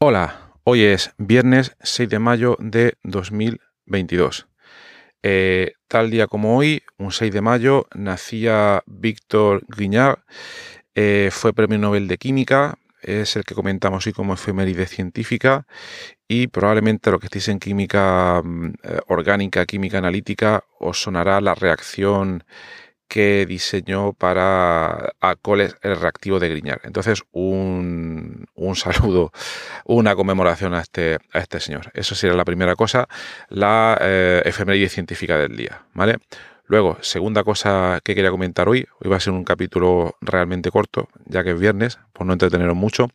Hola, hoy es viernes 6 de mayo de 2022. Eh, tal día como hoy, un 6 de mayo, nacía Víctor Grignard, eh, fue premio Nobel de Química, es el que comentamos hoy como efeméride científica y probablemente lo que estéis en química mm, eh, orgánica, química analítica, os sonará la reacción que diseñó para Acoles el reactivo de Grignard. Entonces, un, saludo, una conmemoración a este, a este señor. Eso sería la primera cosa, la eh, efeméride científica del día, ¿vale? Luego, segunda cosa que quería comentar hoy, hoy va a ser un capítulo realmente corto, ya que es viernes, por no entreteneros mucho.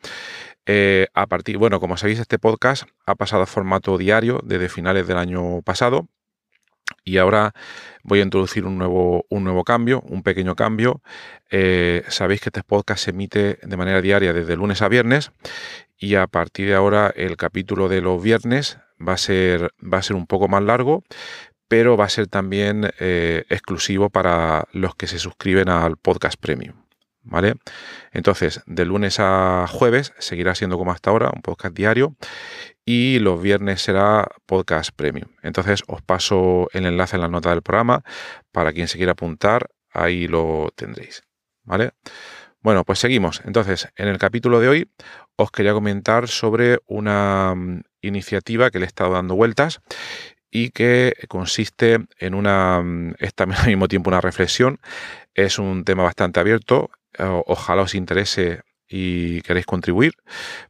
Eh, a partir, bueno, como sabéis, este podcast ha pasado a formato diario desde finales del año pasado, y ahora voy a introducir un nuevo, un nuevo cambio, un pequeño cambio. Eh, sabéis que este podcast se emite de manera diaria desde lunes a viernes y a partir de ahora el capítulo de los viernes va a ser, va a ser un poco más largo, pero va a ser también eh, exclusivo para los que se suscriben al podcast premium. ¿Vale? Entonces, de lunes a jueves seguirá siendo como hasta ahora, un podcast diario, y los viernes será podcast premium. Entonces, os paso el enlace en la nota del programa para quien se quiera apuntar, ahí lo tendréis. ¿Vale? Bueno, pues seguimos. Entonces, en el capítulo de hoy os quería comentar sobre una mm, iniciativa que le he estado dando vueltas y que consiste en una, mm, es también al mismo tiempo una reflexión, es un tema bastante abierto, ojalá os interese y queréis contribuir,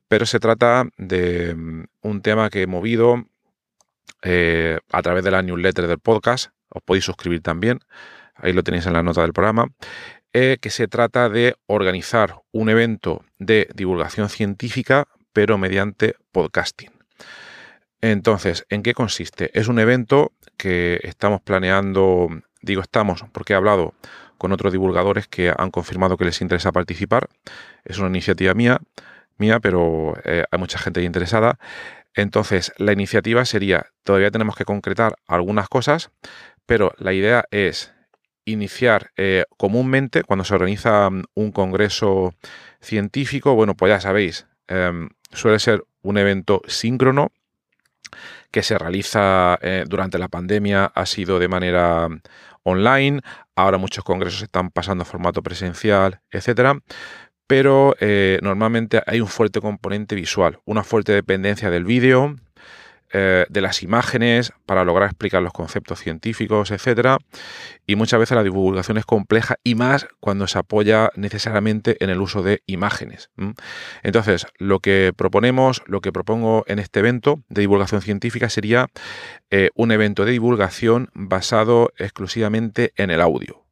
pero se trata de mm, un tema que he movido eh, a través de la newsletter del podcast, os podéis suscribir también, ahí lo tenéis en la nota del programa, eh, que se trata de organizar un evento de divulgación científica, pero mediante podcasting. Entonces, ¿en qué consiste? Es un evento que estamos planeando, digo estamos porque he hablado con otros divulgadores que han confirmado que les interesa participar. Es una iniciativa mía, mía, pero eh, hay mucha gente interesada. Entonces, la iniciativa sería, todavía tenemos que concretar algunas cosas, pero la idea es iniciar eh, comúnmente cuando se organiza mm, un congreso científico, bueno, pues ya sabéis, em, suele ser un evento síncrono que se realiza eh, durante la pandemia, ha sido de manera online, ahora muchos congresos están pasando a formato presencial, etcétera. Pero eh, normalmente hay un fuerte componente visual, una fuerte dependencia del vídeo, eh, de las imágenes para lograr explicar los conceptos científicos, etcétera. Y muchas veces la divulgación es compleja y más cuando se apoya necesariamente en el uso de imágenes. Entonces, lo que proponemos, lo que propongo en este evento de divulgación científica sería eh, un evento de divulgación basado exclusivamente en el audio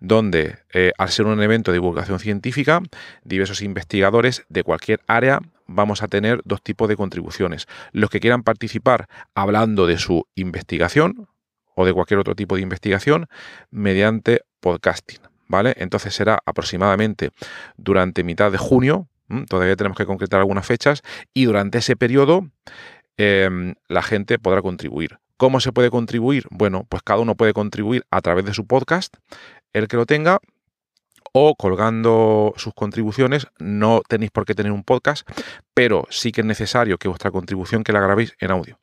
donde eh, al ser un evento de divulgación científica, diversos investigadores de cualquier área vamos a tener dos tipos de contribuciones. Los que quieran participar hablando de su investigación o de cualquier otro tipo de investigación mediante podcasting. ¿Vale? Entonces será aproximadamente durante mitad de junio, todavía tenemos que concretar algunas fechas, y durante ese periodo em, la gente podrá contribuir. ¿Cómo se puede contribuir? Bueno, pues cada uno puede contribuir a través de su podcast, el que lo tenga, o colgando sus contribuciones. No tenéis por qué tener un podcast, pero sí que es necesario que vuestra contribución que la grabéis en audio.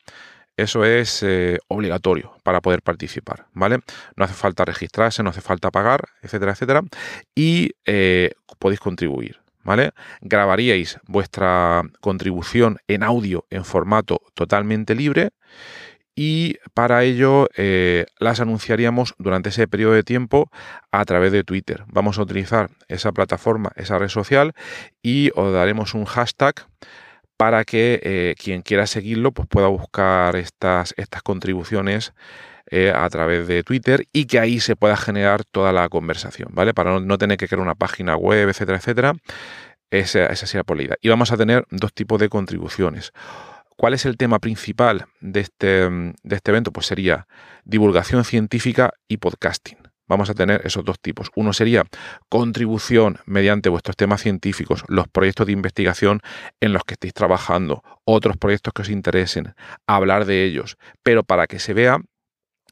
Eso es eh, obligatorio para poder participar, ¿vale? No hace falta registrarse, no hace falta pagar, etcétera, etcétera. Y eh, podéis contribuir, ¿vale? Grabaríais vuestra contribución en audio en formato totalmente libre y para ello eh, las anunciaríamos durante ese periodo de tiempo a través de Twitter. Vamos a utilizar esa plataforma, esa red social y os daremos un hashtag para que eh, quien quiera seguirlo pues pueda buscar estas, estas contribuciones eh, a través de Twitter y que ahí se pueda generar toda la conversación, ¿vale? Para no, tener que crear una página web, etcétera, etcétera. Esa, esa sería la. Y vamos a tener dos tipos de contribuciones. ¿Cuál es el tema principal de este, de este evento? Pues sería divulgación científica y podcasting. Vamos a tener esos dos tipos. Uno sería contribución mediante vuestros temas científicos, los proyectos de investigación en los que estéis trabajando, otros proyectos que os interesen, hablar de ellos, pero para que se vea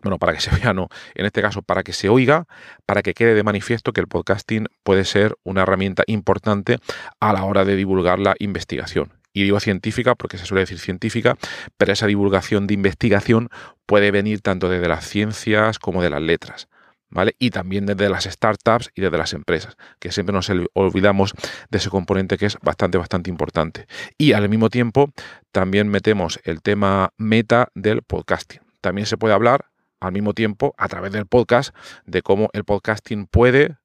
bueno, para que se vea, no, en este caso para que se oiga, para que quede de manifiesto que el podcasting puede ser una herramienta importante a la hora de divulgar la investigación. Y digo científica porque se suele decir científica, pero esa divulgación de investigación puede venir tanto desde las ciencias como de las letras. ¿Vale? Y también desde las startups y desde las empresas, que siempre nos olvidamos de ese componente que es bastante, bastante importante. Y al mismo tiempo también metemos el tema meta del podcasting. También se puede hablar al mismo tiempo a través del podcast de cómo el podcasting puede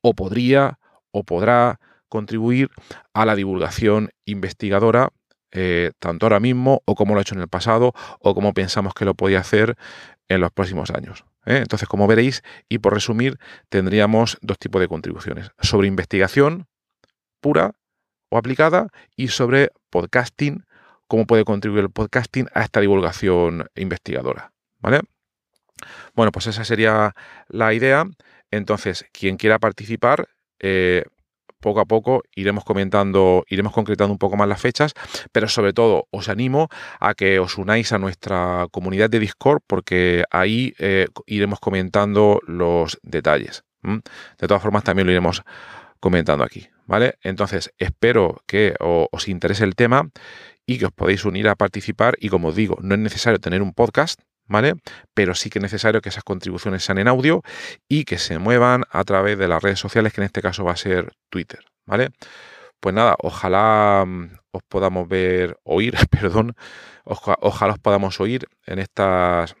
o podría o podrá contribuir a la divulgación investigadora, eh, tanto ahora mismo o como lo ha hecho en el pasado o como pensamos que lo podía hacer en los próximos años. ¿eh? Entonces, como veréis, y por resumir, tendríamos dos tipos de contribuciones. Sobre investigación pura o aplicada y sobre podcasting, cómo puede contribuir el podcasting a esta divulgación investigadora. ¿Vale? Bueno, pues esa sería la idea. Entonces, quien quiera participar, eh, poco a poco iremos comentando, iremos concretando un poco más las fechas, pero sobre todo os animo a que os unáis a nuestra comunidad de Discord porque ahí eh, iremos comentando los detalles. De todas formas, también lo iremos comentando aquí, ¿vale? Entonces, espero que os interese el tema y que os podéis unir a participar y como os digo, no es necesario tener un podcast, ¿vale? Pero sí que es necesario que esas contribuciones sean en audio y que se muevan a través de las redes sociales, que en este caso va a ser Twitter, ¿vale? Pues nada, ojalá mm, os podamos ver, oír, perdón, ojalá os podamos oír en estas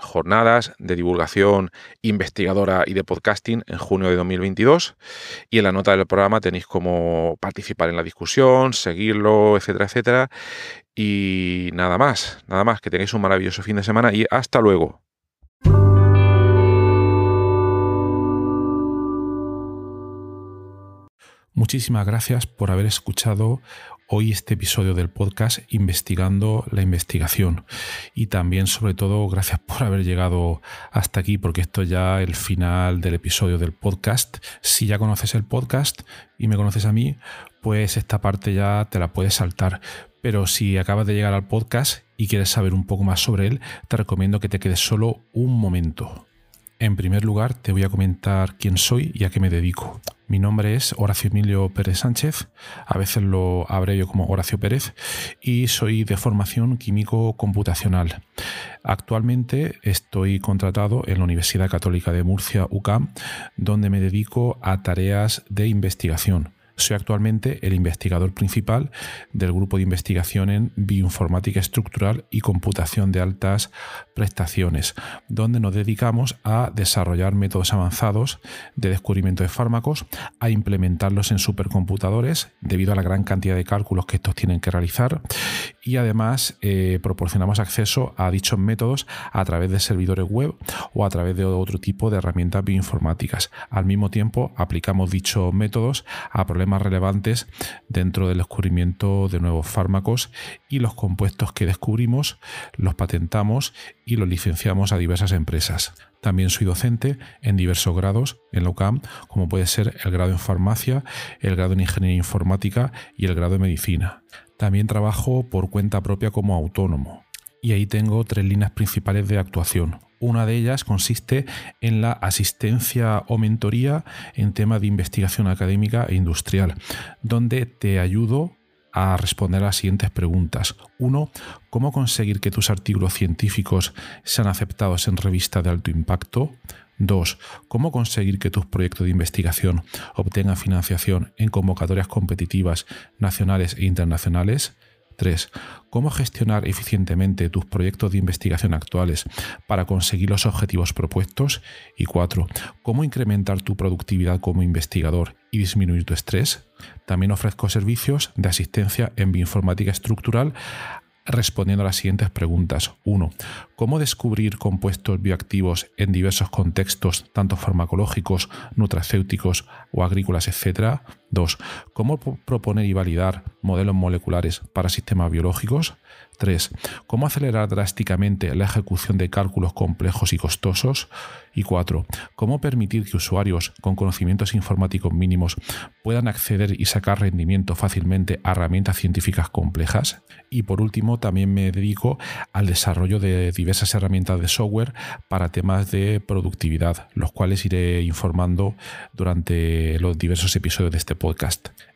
jornadas de divulgación investigadora y de podcasting en junio de 2022 y en la nota del programa tenéis cómo participar en la discusión, seguirlo, etcétera, etcétera. Y nada más, nada más, que tengáis un maravilloso fin de semana y hasta luego. Muchísimas gracias por haber escuchado hoy este episodio del podcast Investigando la Investigación. Y también, sobre todo, gracias por haber llegado hasta aquí, porque esto ya es el final del episodio del podcast. Si ya conoces el podcast y me conoces a mí, pues esta parte ya te la puedes saltar. Pero si acabas de llegar al podcast y quieres saber un poco más sobre él, te recomiendo que te quedes solo un momento. En primer lugar, te voy a comentar quién soy y a qué me dedico. Mi nombre es Horacio Emilio Pérez Sánchez, a veces lo abrevio como Horacio Pérez, y soy de formación químico computacional. Actualmente estoy contratado en la Universidad Católica de Murcia, UCAM, donde me dedico a tareas de investigación soy actualmente el investigador principal del grupo de investigación en bioinformática estructural y computación de altas prestaciones, donde nos dedicamos a desarrollar métodos avanzados de descubrimiento de fármacos, a implementarlos en supercomputadores debido a la gran cantidad de cálculos que estos tienen que realizar y además eh, proporcionamos acceso a dichos métodos a través de servidores web o a través de otro tipo de herramientas bioinformáticas. Al mismo tiempo aplicamos dichos métodos a problemas relevantes dentro del descubrimiento de nuevos fármacos y los compuestos que descubrimos los patentamos y los licenciamos a diversas empresas. También soy docente en diversos grados en la UCAM, como puede ser el grado en farmacia, el grado en ingeniería informática y el grado en medicina. También trabajo por cuenta propia como autónomo. Y ahí tengo tres líneas principales de actuación. Una de ellas consiste en la asistencia o mentoría en temas de investigación académica e industrial, donde te ayudo a responder a las siguientes preguntas. Uno, ¿cómo conseguir que tus artículos científicos sean aceptados en revistas de alto impacto? 2. Cómo conseguir que tus proyectos de investigación obtengan financiación en convocatorias competitivas nacionales e internacionales. 3. Cómo gestionar eficientemente tus proyectos de investigación actuales para conseguir los objetivos propuestos. Y 4. Cómo incrementar tu productividad como investigador y disminuir tu estrés. También ofrezco servicios de asistencia en bioinformática estructural respondiendo a las siguientes preguntas. 1. ¿Cómo descubrir compuestos bioactivos en diversos contextos, tanto farmacológicos, nutracéuticos o agrícolas, etcétera? 2. ¿Cómo proponer y validar modelos moleculares para sistemas biológicos? 3. ¿Cómo acelerar drásticamente la ejecución de cálculos complejos y costosos? Y 4. ¿Cómo permitir que usuarios con conocimientos informáticos mínimos puedan acceder y sacar rendimiento fácilmente a herramientas científicas complejas? Y por último, también me dedico al desarrollo de diversas herramientas de software para temas de productividad, los cuales iré informando durante los diversos episodios de este podcast.